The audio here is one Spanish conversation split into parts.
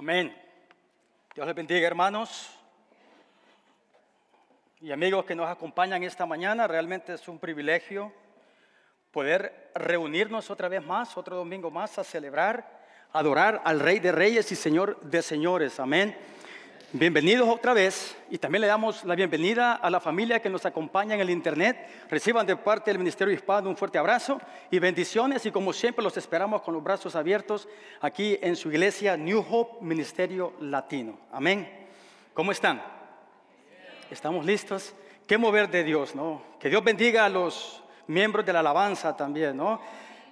Amén. Dios les bendiga, hermanos y amigos que nos acompañan esta mañana. Realmente es un privilegio poder reunirnos otra vez más, otro domingo más, a celebrar, adorar al Rey de Reyes y Señor de Señores. Amén. Bienvenidos otra vez y también le damos la bienvenida a la familia que nos acompaña en el Internet. Reciban de parte del Ministerio Hispano un fuerte abrazo y bendiciones y como siempre los esperamos con los brazos abiertos aquí en su iglesia New Hope Ministerio Latino. Amén. ¿Cómo están? ¿Estamos listos? ¿Qué mover de Dios, no? Que Dios bendiga a los miembros de la alabanza también, ¿no?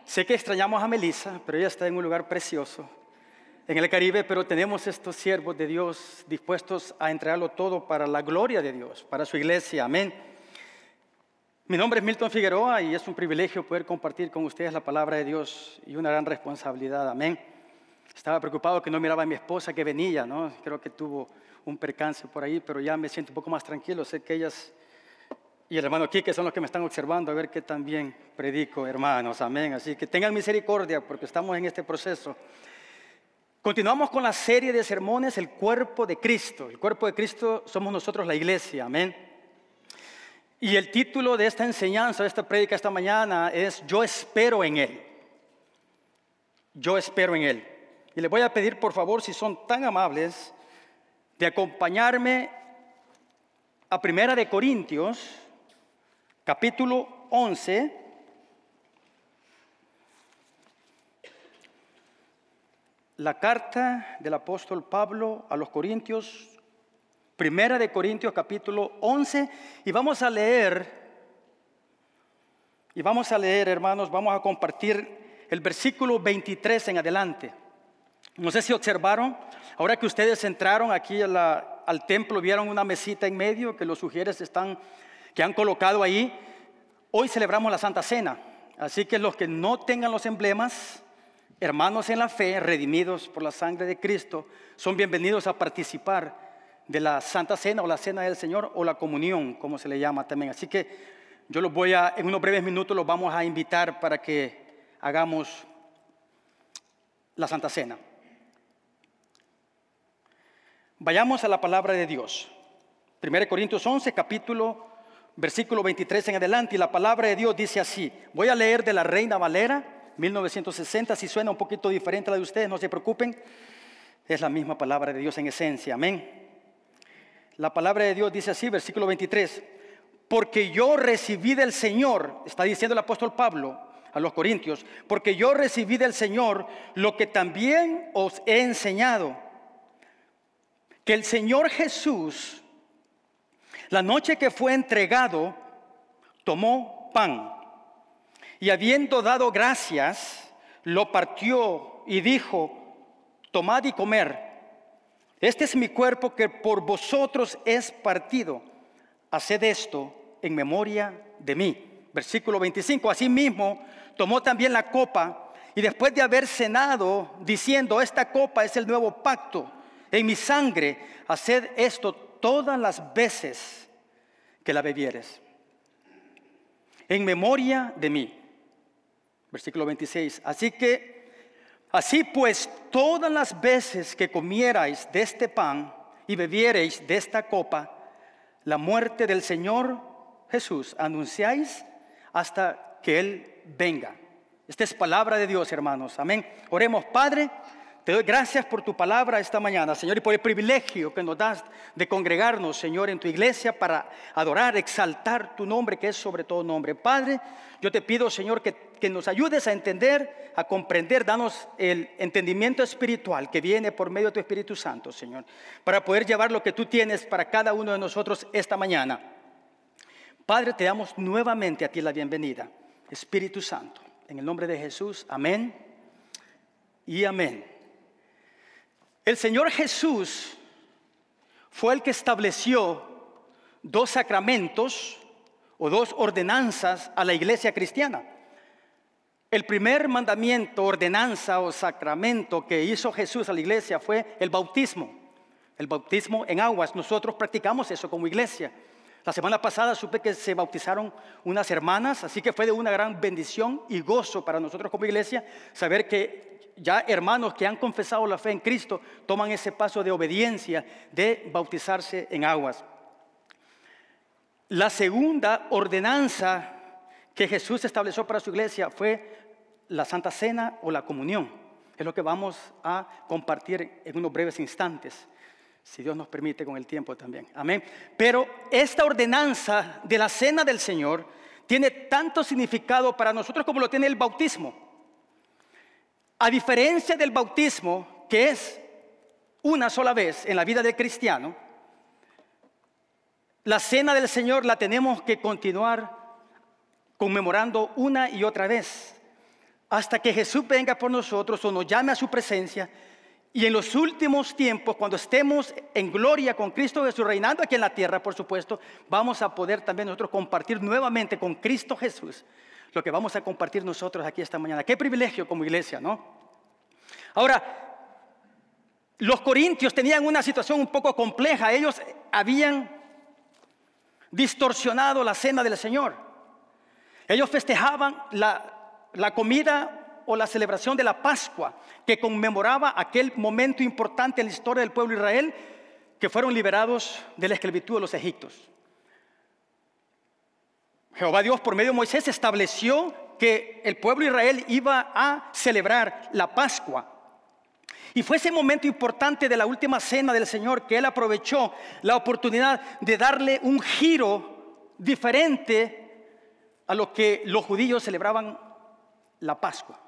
Sé que extrañamos a Melissa, pero ella está en un lugar precioso en el Caribe, pero tenemos estos siervos de Dios dispuestos a entregarlo todo para la gloria de Dios, para su iglesia. Amén. Mi nombre es Milton Figueroa y es un privilegio poder compartir con ustedes la palabra de Dios y una gran responsabilidad. Amén. Estaba preocupado que no miraba a mi esposa que venía, ¿no? Creo que tuvo un percance por ahí, pero ya me siento un poco más tranquilo. Sé que ellas y el hermano Quique son los que me están observando a ver qué también predico, hermanos. Amén. Así que tengan misericordia porque estamos en este proceso. Continuamos con la serie de sermones El cuerpo de Cristo. El cuerpo de Cristo somos nosotros la iglesia, amén. Y el título de esta enseñanza, de esta prédica esta mañana es Yo espero en Él. Yo espero en Él. Y les voy a pedir por favor, si son tan amables, de acompañarme a Primera de Corintios, capítulo 11 la carta del apóstol Pablo a los Corintios, primera de Corintios capítulo 11, y vamos a leer, y vamos a leer, hermanos, vamos a compartir el versículo 23 en adelante. No sé si observaron, ahora que ustedes entraron aquí al templo, vieron una mesita en medio que los sugieres están, que han colocado ahí. Hoy celebramos la Santa Cena, así que los que no tengan los emblemas, hermanos en la fe, redimidos por la sangre de Cristo, son bienvenidos a participar de la Santa Cena o la Cena del Señor o la comunión, como se le llama también. Así que yo los voy a, en unos breves minutos los vamos a invitar para que hagamos la Santa Cena. Vayamos a la palabra de Dios. 1 Corintios 11, capítulo, versículo 23 en adelante, y la palabra de Dios dice así. Voy a leer de la Reina Valera 1960, si suena un poquito diferente a la de ustedes, no se preocupen, es la misma palabra de Dios en esencia, amén. La palabra de Dios dice así, versículo 23, porque yo recibí del Señor, está diciendo el apóstol Pablo a los Corintios, porque yo recibí del Señor lo que también os he enseñado, que el Señor Jesús, la noche que fue entregado, tomó pan y habiendo dado gracias, lo partió y dijo, tomad y comer. Este es mi cuerpo que por vosotros es partido. Haced esto en memoria de mí. Versículo 25. Asimismo, tomó también la copa y después de haber cenado, diciendo, esta copa es el nuevo pacto en mi sangre, haced esto todas las veces que la bebieres. En memoria de mí. Versículo 26. Así que, así pues, todas las veces que comierais de este pan y bebiereis de esta copa, la muerte del Señor Jesús anunciáis hasta que Él venga. Esta es palabra de Dios, hermanos. Amén. Oremos, Padre. Te doy gracias por tu palabra esta mañana, Señor, y por el privilegio que nos das de congregarnos, Señor, en tu iglesia para adorar, exaltar tu nombre, que es sobre todo nombre. Padre, yo te pido, Señor, que, que nos ayudes a entender, a comprender, danos el entendimiento espiritual que viene por medio de tu Espíritu Santo, Señor, para poder llevar lo que tú tienes para cada uno de nosotros esta mañana. Padre, te damos nuevamente a ti la bienvenida. Espíritu Santo, en el nombre de Jesús, amén y amén. El Señor Jesús fue el que estableció dos sacramentos o dos ordenanzas a la iglesia cristiana. El primer mandamiento, ordenanza o sacramento que hizo Jesús a la iglesia fue el bautismo. El bautismo en aguas. Nosotros practicamos eso como iglesia. La semana pasada supe que se bautizaron unas hermanas, así que fue de una gran bendición y gozo para nosotros como iglesia saber que ya hermanos que han confesado la fe en Cristo toman ese paso de obediencia de bautizarse en aguas. La segunda ordenanza que Jesús estableció para su iglesia fue la Santa Cena o la comunión. Es lo que vamos a compartir en unos breves instantes, si Dios nos permite con el tiempo también. Amén. Pero esta ordenanza de la Cena del Señor tiene tanto significado para nosotros como lo tiene el bautismo. A diferencia del bautismo, que es una sola vez en la vida del cristiano, la cena del Señor la tenemos que continuar conmemorando una y otra vez, hasta que Jesús venga por nosotros o nos llame a su presencia. Y en los últimos tiempos, cuando estemos en gloria con Cristo Jesús, reinando aquí en la tierra, por supuesto, vamos a poder también nosotros compartir nuevamente con Cristo Jesús lo que vamos a compartir nosotros aquí esta mañana. Qué privilegio como iglesia, ¿no? Ahora, los corintios tenían una situación un poco compleja. Ellos habían distorsionado la cena del Señor. Ellos festejaban la, la comida o la celebración de la Pascua, que conmemoraba aquel momento importante en la historia del pueblo de Israel, que fueron liberados de la esclavitud de los egiptos. Jehová Dios por medio de Moisés estableció que el pueblo de Israel iba a celebrar la Pascua. Y fue ese momento importante de la última cena del Señor que Él aprovechó la oportunidad de darle un giro diferente a lo que los judíos celebraban la Pascua.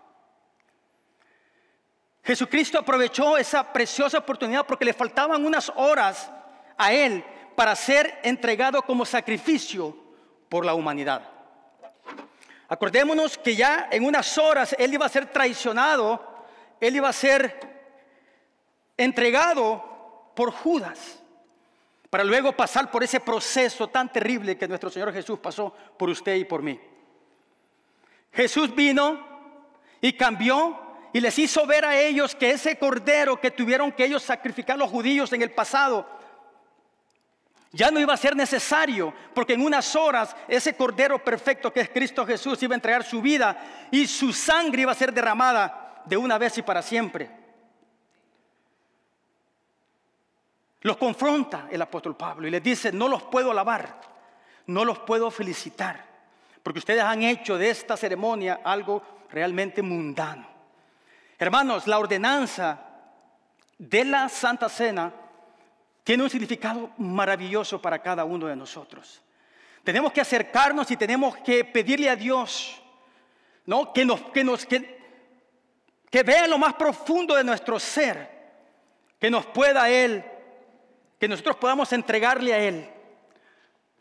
Jesucristo aprovechó esa preciosa oportunidad porque le faltaban unas horas a Él para ser entregado como sacrificio por la humanidad. Acordémonos que ya en unas horas Él iba a ser traicionado, Él iba a ser entregado por Judas, para luego pasar por ese proceso tan terrible que nuestro Señor Jesús pasó por usted y por mí. Jesús vino y cambió y les hizo ver a ellos que ese cordero que tuvieron que ellos sacrificar los judíos en el pasado, ya no iba a ser necesario, porque en unas horas ese Cordero perfecto que es Cristo Jesús iba a entregar su vida y su sangre iba a ser derramada de una vez y para siempre. Los confronta el apóstol Pablo y les dice, no los puedo alabar, no los puedo felicitar, porque ustedes han hecho de esta ceremonia algo realmente mundano. Hermanos, la ordenanza de la Santa Cena tiene un significado maravilloso para cada uno de nosotros. Tenemos que acercarnos y tenemos que pedirle a Dios, ¿no? Que nos, que nos, que, vea lo más profundo de nuestro ser, que nos pueda Él, que nosotros podamos entregarle a Él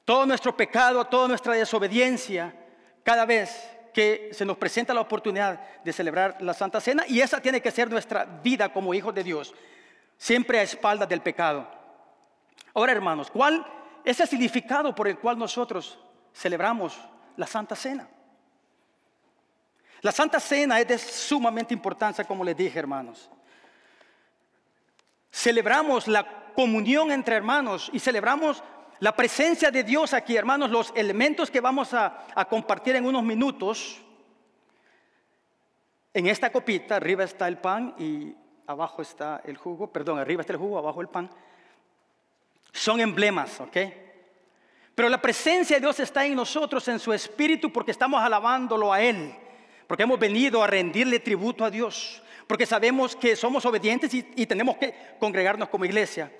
todo nuestro pecado, toda nuestra desobediencia, cada vez que se nos presenta la oportunidad de celebrar la Santa Cena, y esa tiene que ser nuestra vida como hijos de Dios, siempre a espaldas del pecado. Ahora, hermanos, ¿cuál es el significado por el cual nosotros celebramos la Santa Cena? La Santa Cena es de sumamente importancia, como les dije, hermanos. Celebramos la comunión entre hermanos y celebramos la presencia de Dios aquí, hermanos. Los elementos que vamos a, compartir en unos minutos. En esta copita, arriba está el pan y abajo está el jugo. Perdón, arriba está el jugo, abajo el pan. Son emblemas, ¿ok? Pero la presencia de Dios está en nosotros, en su espíritu, porque estamos alabándolo a Él, porque hemos venido a rendirle tributo a Dios, porque sabemos que somos obedientes y, tenemos que congregarnos como iglesia.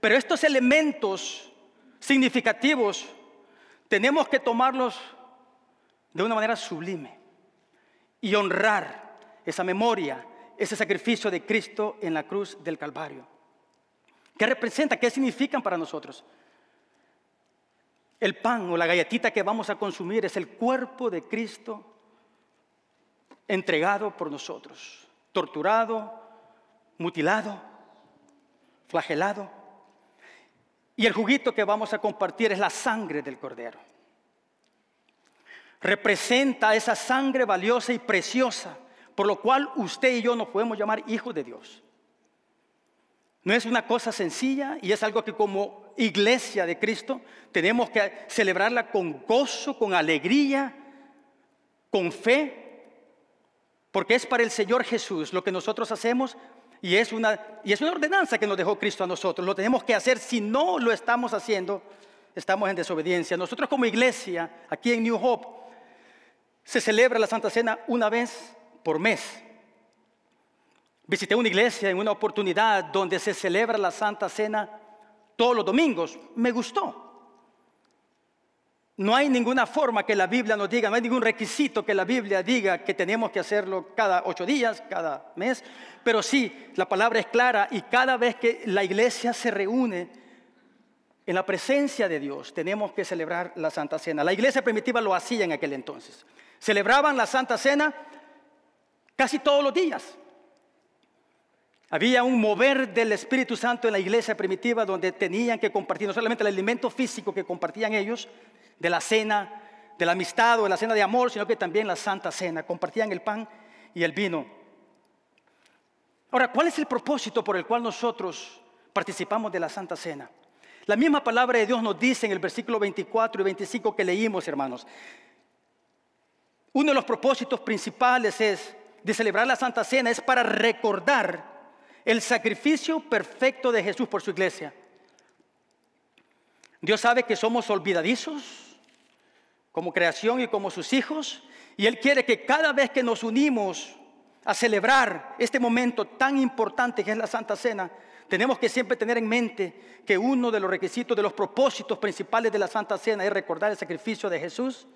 Pero estos elementos significativos tenemos que tomarlos de una manera sublime y honrar esa memoria, ese sacrificio de Cristo en la cruz del Calvario. ¿Qué representa? ¿Qué significan para nosotros? El pan o la galletita que vamos a consumir es el cuerpo de Cristo entregado por nosotros, torturado, mutilado, flagelado. Y el juguito que vamos a compartir es la sangre del cordero. Representa esa sangre valiosa y preciosa, por lo cual usted y yo nos podemos llamar hijos de Dios. No es una cosa sencilla y es algo que como iglesia de Cristo tenemos que celebrarla con gozo, con alegría, con fe, porque es para el Señor Jesús lo que nosotros hacemos y es una, y es una ordenanza que nos dejó Cristo a nosotros. Lo tenemos que hacer. Si no lo estamos haciendo, estamos en desobediencia. Nosotros como iglesia, aquí en New Hope, se celebra la Santa Cena una vez por mes. Visité una iglesia en una oportunidad donde se celebra la Santa Cena todos los domingos. Me gustó. No hay ninguna forma que la Biblia nos diga, no hay ningún requisito que la Biblia diga que tenemos que hacerlo cada ocho días, cada mes, pero sí, la palabra es clara y cada vez que la iglesia se reúne en la presencia de Dios, tenemos que celebrar la Santa Cena. La iglesia primitiva lo hacía en aquel entonces. Celebraban la Santa Cena casi todos los días. Había un mover del Espíritu Santo en la iglesia primitiva donde tenían que compartir no solamente el alimento físico que compartían ellos, de la cena, de la amistad o de la cena de amor, sino que también la santa cena. Compartían el pan y el vino. Ahora, ¿cuál es el propósito por el cual nosotros participamos de la santa cena? La misma palabra de Dios nos dice en el versículo 24 y 25 que leímos, hermanos. Uno de los propósitos principales es de celebrar la Santa Cena es para recordar el sacrificio perfecto de Jesús por su iglesia. Dios sabe que somos olvidadizos como creación y como sus hijos, y Él quiere que cada vez que nos unimos a celebrar este momento tan importante que es la Santa Cena, tenemos que siempre tener en mente que uno de los requisitos, de los propósitos principales de la Santa Cena es recordar el sacrificio de Jesús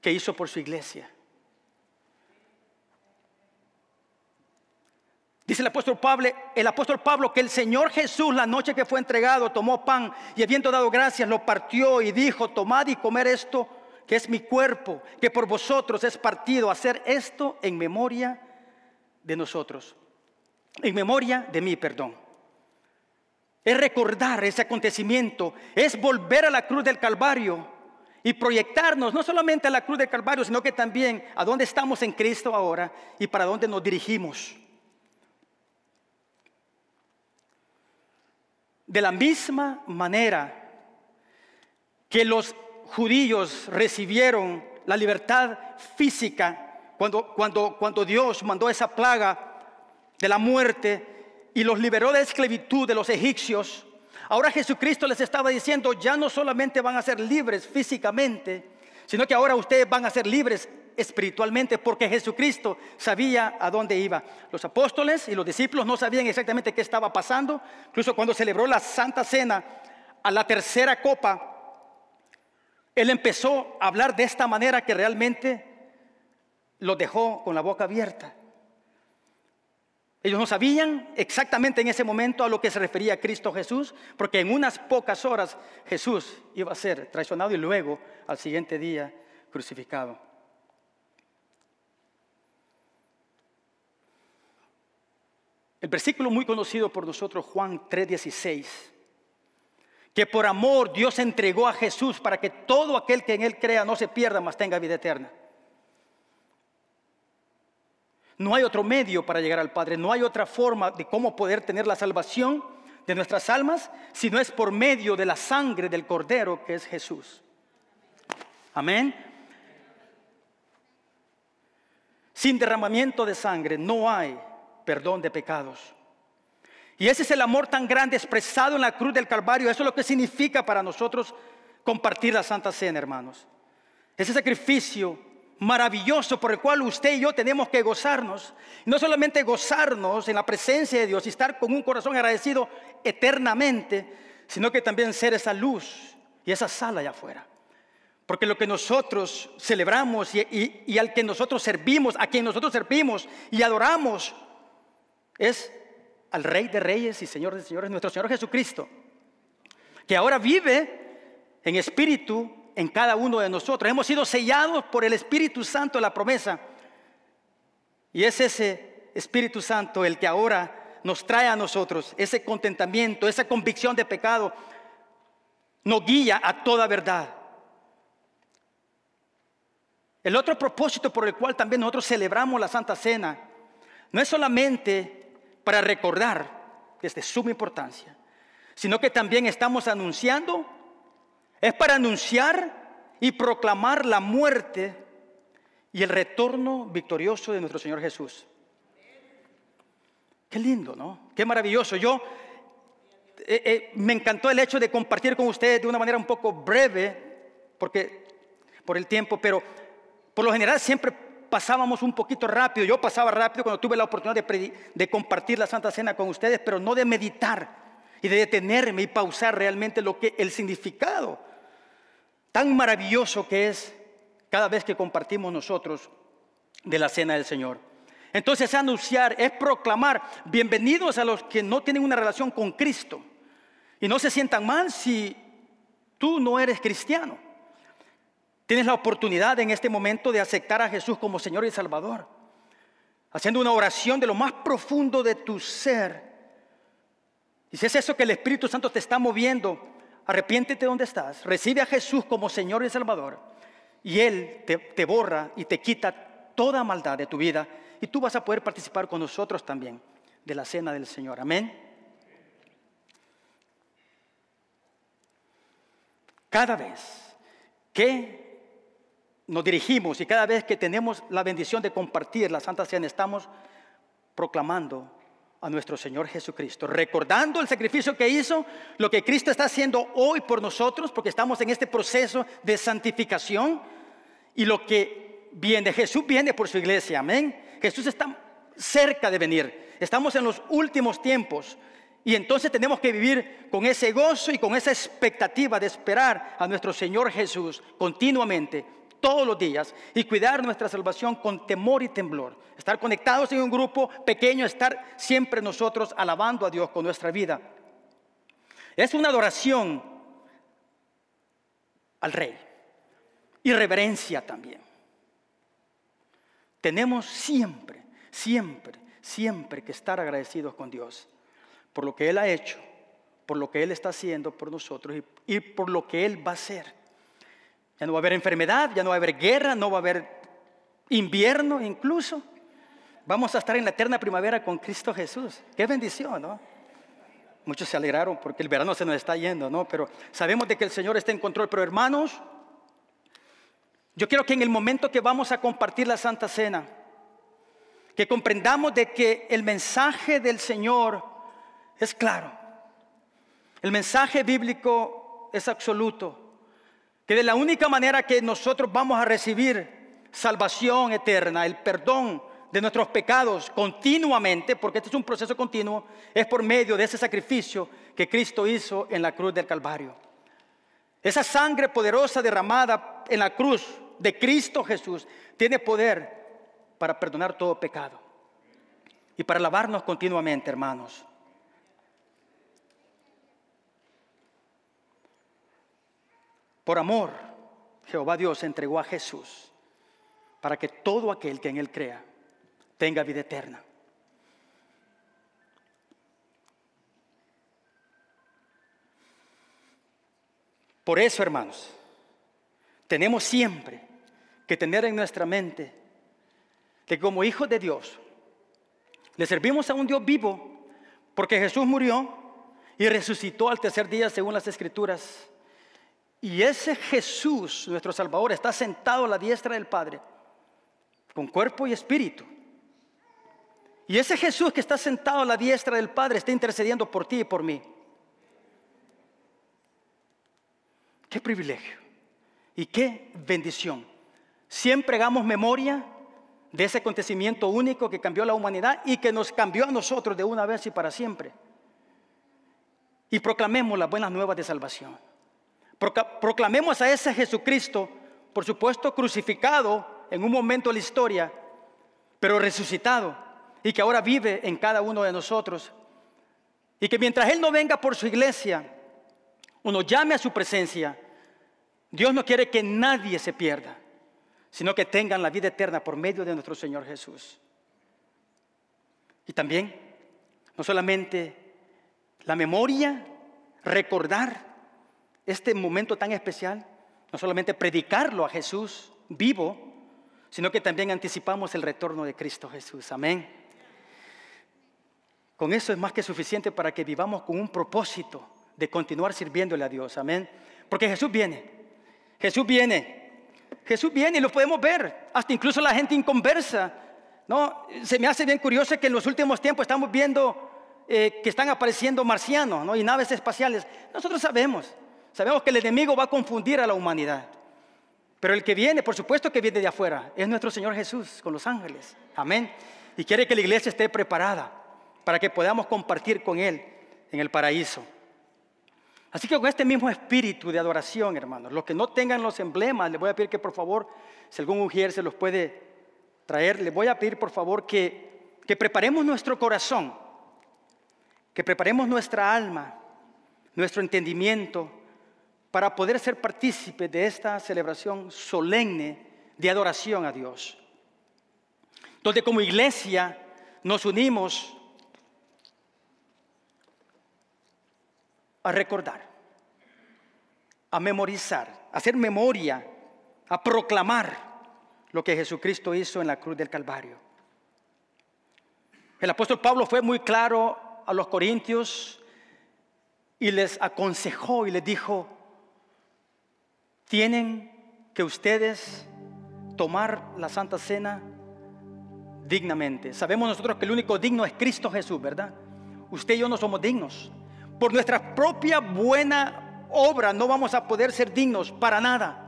que hizo por su iglesia. Dice el apóstol Pablo, el apóstol Pablo que el Señor Jesús la noche que fue entregado tomó pan y habiendo dado gracias lo partió y dijo, tomad y comer esto que es mi cuerpo, que por vosotros es partido, hacer esto en memoria de nosotros, en memoria de mí, perdón. Es recordar ese acontecimiento, es volver a la cruz del Calvario y proyectarnos no solamente a la cruz del Calvario, sino que también a dónde estamos en Cristo ahora y para dónde nos dirigimos. De la misma manera que los judíos recibieron la libertad física cuando, cuando, cuando Dios mandó esa plaga de la muerte y los liberó de la esclavitud de los egipcios, ahora Jesucristo les estaba diciendo, ya no solamente van a ser libres físicamente, sino que ahora ustedes van a ser libres espiritualmente porque Jesucristo sabía a dónde iba. Los apóstoles y los discípulos no sabían exactamente qué estaba pasando. Incluso cuando celebró la Santa Cena a la tercera copa, él empezó a hablar de esta manera que realmente lo dejó con la boca abierta. Ellos no sabían exactamente en ese momento a lo que se refería Cristo Jesús, porque en unas pocas horas Jesús iba a ser traicionado y luego al siguiente día crucificado. El versículo muy conocido por nosotros, Juan 3:16, que por amor Dios entregó a Jesús para que todo aquel que en Él crea no se pierda, mas tenga vida eterna. No hay otro medio para llegar al Padre, no hay otra forma de cómo poder tener la salvación de nuestras almas si no es por medio de la sangre del Cordero que es Jesús. Amén. Sin derramamiento de sangre no hay perdón de pecados. Y ese es el amor tan grande expresado en la cruz del Calvario. Eso es lo que significa para nosotros compartir la Santa Cena, hermanos. Ese sacrificio maravilloso por el cual usted y yo tenemos que gozarnos. no solamente gozarnos en la presencia de Dios y estar con un corazón agradecido eternamente, sino que también ser esa luz y esa sala allá afuera. Porque lo que nosotros celebramos y, y al que nosotros servimos, a quien nosotros servimos y adoramos, es al Rey de Reyes y Señor de Señores, nuestro Señor Jesucristo, que ahora vive en espíritu en cada uno de nosotros. Hemos sido sellados por el Espíritu Santo de la promesa. Y es ese Espíritu Santo el que ahora nos trae a nosotros ese contentamiento, esa convicción de pecado, nos guía a toda verdad. El otro propósito por el cual también nosotros celebramos la Santa Cena no es solamente para recordar que es de suma importancia, sino que también estamos anunciando, es para anunciar y proclamar la muerte y el retorno victorioso de nuestro Señor Jesús. Qué lindo, ¿no? Qué maravilloso. Yo eh, eh, me encantó el hecho de compartir con ustedes de una manera un poco breve, porque por el tiempo, pero por lo general siempre pasábamos un poquito rápido. Yo pasaba rápido cuando tuve la oportunidad de, compartir la Santa Cena con ustedes, pero no de meditar y de detenerme y pausar realmente lo que el significado tan maravilloso que es cada vez que compartimos nosotros de la cena del Señor. Entonces anunciar es proclamar bienvenidos a los que no tienen una relación con Cristo y no se sientan mal si tú no eres cristiano. Tienes la oportunidad en este momento de aceptar a Jesús como Señor y Salvador, haciendo una oración de lo más profundo de tu ser. Y si es eso que el Espíritu Santo te está moviendo, arrepiéntete donde estás, recibe a Jesús como Señor y Salvador, y Él te, te borra y te quita toda maldad de tu vida, y tú vas a poder participar con nosotros también de la cena del Señor. Amén. Cada vez que nos dirigimos y cada vez que tenemos la bendición de compartir la Santa Cena, estamos proclamando a nuestro Señor Jesucristo, recordando el sacrificio que hizo, lo que Cristo está haciendo hoy por nosotros, porque estamos en este proceso de santificación y lo que viene, Jesús viene por su iglesia, amén. Jesús está cerca de venir, estamos en los últimos tiempos y entonces tenemos que vivir con ese gozo y con esa expectativa de esperar a nuestro Señor Jesús continuamente todos los días y cuidar nuestra salvación con temor y temblor. Estar conectados en un grupo pequeño, estar siempre nosotros alabando a Dios con nuestra vida. Es una adoración al Rey y reverencia también. Tenemos siempre, siempre, siempre que estar agradecidos con Dios por lo que Él ha hecho, por lo que Él está haciendo por nosotros y, por lo que Él va a hacer. Ya no va a haber enfermedad, ya no va a haber guerra, no va a haber invierno incluso. Vamos a estar en la eterna primavera con Cristo Jesús. Qué bendición, ¿no? Muchos se alegraron porque el verano se nos está yendo, ¿no? Pero sabemos de que el Señor está en control. Pero hermanos, yo quiero que en el momento que vamos a compartir la Santa Cena, que comprendamos de que el mensaje del Señor es claro. El mensaje bíblico es absoluto que de la única manera que nosotros vamos a recibir salvación eterna, el perdón de nuestros pecados continuamente, porque este es un proceso continuo, es por medio de ese sacrificio que Cristo hizo en la cruz del Calvario. Esa sangre poderosa derramada en la cruz de Cristo Jesús tiene poder para perdonar todo pecado y para lavarnos continuamente, hermanos. Por amor, Jehová Dios entregó a Jesús para que todo aquel que en Él crea tenga vida eterna. Por eso, hermanos, tenemos siempre que tener en nuestra mente que como hijos de Dios le servimos a un Dios vivo porque Jesús murió y resucitó al tercer día según las escrituras y ese Jesús, nuestro Salvador, está sentado a la diestra del Padre, con cuerpo y espíritu. Y ese Jesús que está sentado a la diestra del Padre está intercediendo por ti y por mí. Qué privilegio y qué bendición. Siempre hagamos memoria de ese acontecimiento único que cambió la humanidad y que nos cambió a nosotros de una vez y para siempre. Y proclamemos las buenas nuevas de salvación. Proclamemos a ese Jesucristo, por supuesto crucificado en un momento de la historia, pero resucitado y que ahora vive en cada uno de nosotros. Y que mientras Él no venga por su iglesia o nos llame a su presencia, Dios no quiere que nadie se pierda, sino que tengan la vida eterna por medio de nuestro Señor Jesús. Y también, no solamente la memoria, recordar este momento tan especial, no solamente predicarlo a Jesús vivo, sino que también anticipamos el retorno de Cristo Jesús. Amén. Con eso es más que suficiente para que vivamos con un propósito de continuar sirviéndole a Dios. Amén. Porque Jesús viene. Jesús viene. Jesús viene y lo podemos ver, hasta incluso la gente inconversa. ¿no? Se me hace bien curioso que en los últimos tiempos estamos viendo eh, que están apareciendo marcianos ¿no? y naves espaciales. Nosotros sabemos, sabemos que el enemigo va a confundir a la humanidad. Pero el que viene, por supuesto que viene de afuera, es nuestro Señor Jesús con los ángeles. Amén. Y quiere que la iglesia esté preparada para que podamos compartir con Él en el paraíso. Así que con este mismo espíritu de adoración, hermanos, los que no tengan los emblemas, les voy a pedir que por favor, si algún mujer se los puede traer, les voy a pedir por favor que, que preparemos nuestro corazón, que preparemos nuestra alma, nuestro entendimiento, para poder ser partícipes de esta celebración solemne de adoración a Dios. Donde como iglesia nos unimos a recordar, a memorizar, a hacer memoria, a proclamar lo que Jesucristo hizo en la cruz del Calvario. El apóstol Pablo fue muy claro a los corintios y les aconsejó y les dijo, tienen que ustedes tomar la Santa Cena dignamente. Sabemos nosotros que el único digno es Cristo Jesús, ¿verdad? Usted y yo no somos dignos. Por nuestra propia buena obra no vamos a poder ser dignos para nada.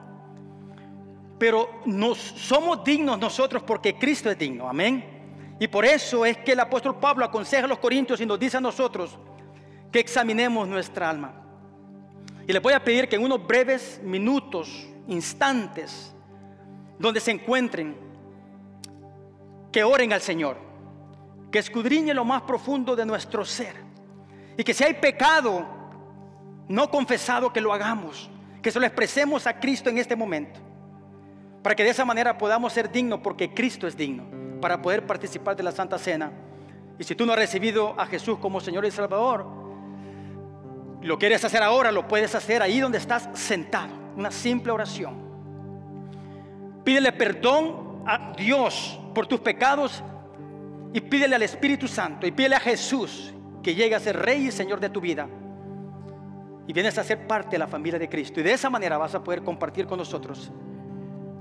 Pero nos somos dignos nosotros porque Cristo es digno. Amén. Y por eso es que el apóstol Pablo aconseja a los corintios y nos dice a nosotros que examinemos nuestra alma. Y les voy a pedir que en unos breves minutos, instantes, donde se encuentren, que oren al Señor, que escudriñe lo más profundo de nuestro ser y que si hay pecado no confesado, que lo hagamos, que se lo expresemos a Cristo en este momento, para que de esa manera podamos ser dignos, porque Cristo es digno, para poder participar de la Santa Cena. Y si tú no has recibido a Jesús como Señor y Salvador, lo quieres hacer ahora, lo puedes hacer ahí donde estás sentado, una simple oración. Pídele perdón a Dios por tus pecados y pídele al Espíritu Santo y pídele a Jesús que llegue a ser rey y señor de tu vida. Y vienes a ser parte de la familia de Cristo. Y de esa manera vas a poder compartir con nosotros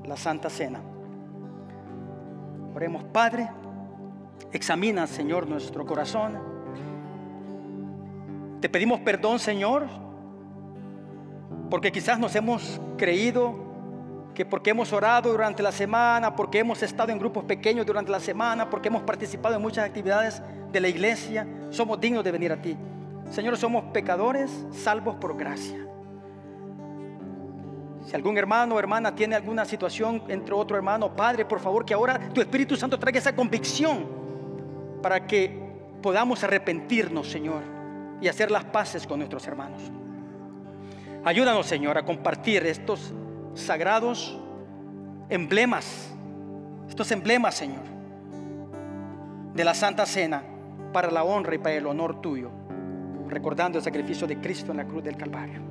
la Santa Cena. Oremos, Padre, examina, Señor, nuestro corazón. Te pedimos perdón, Señor, porque quizás nos hemos creído que porque hemos orado durante la semana, porque hemos estado en grupos pequeños durante la semana, porque hemos participado en muchas actividades de la iglesia, somos dignos de venir a ti. Señor, somos pecadores salvos por gracia. Si algún hermano o hermana tiene alguna situación entre otro hermano, Padre, por favor, que ahora tu Espíritu Santo traiga esa convicción para que podamos arrepentirnos, Señor, y hacer las paces con nuestros hermanos. Ayúdanos, Señor, a compartir estos sagrados emblemas, estos emblemas, Señor, de la Santa Cena para la honra y para el honor tuyo, recordando el sacrificio de Cristo en la cruz del Calvario.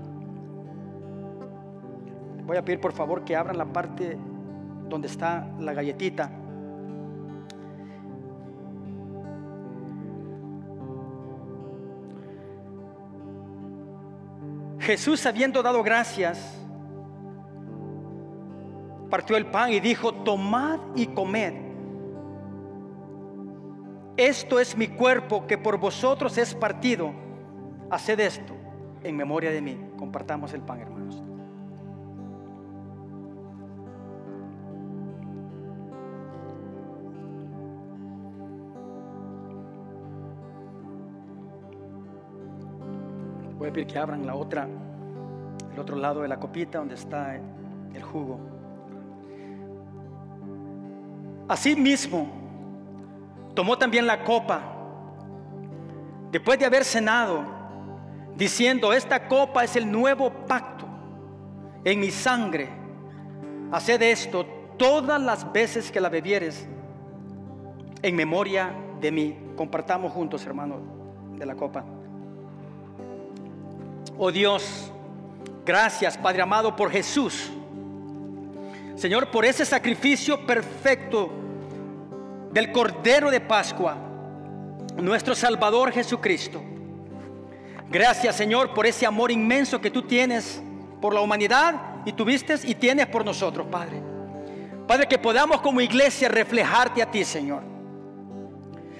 Voy a pedir por favor que abran la parte donde está la galletita. Jesús habiendo dado gracias, partió el pan y dijo, tomad y comed. Esto es mi cuerpo que por vosotros es partido. Haced esto en memoria de mí. Compartamos el pan, hermanos. Voy a pedir que abran la otra, el otro lado de la copita donde está el jugo. Asimismo, tomó también la copa, después de haber cenado, diciendo, esta copa es el nuevo pacto en mi sangre. Haced esto todas las veces que la bebieres en memoria de mí. Compartamos juntos, hermanos, de la copa. Oh Dios, gracias, Padre amado, por Jesús. Señor, por ese sacrificio perfecto del Cordero de Pascua, nuestro Salvador Jesucristo. Gracias Señor por ese amor inmenso que tú tienes por la humanidad y tuviste y tienes por nosotros, Padre. Padre, que podamos como iglesia reflejarte a ti, Señor.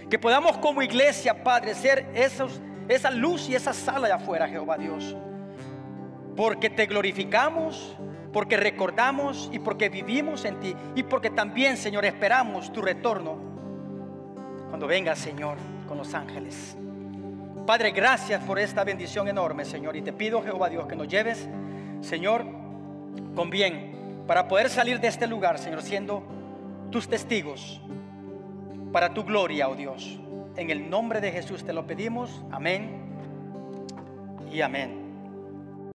Que podamos como iglesia, Padre, ser esos, esa luz y esa sala de afuera, Jehová Dios. Porque te glorificamos, porque recordamos y porque vivimos en ti. Y porque también, Señor, esperamos tu retorno cuando vengas, Señor, con los ángeles. Padre, gracias por esta bendición enorme, Señor. Y te pido, Jehová Dios, que nos lleves, Señor, con bien, para poder salir de este lugar, Señor, siendo tus testigos, para tu gloria, oh Dios. En el nombre de Jesús te lo pedimos. Amén y amén.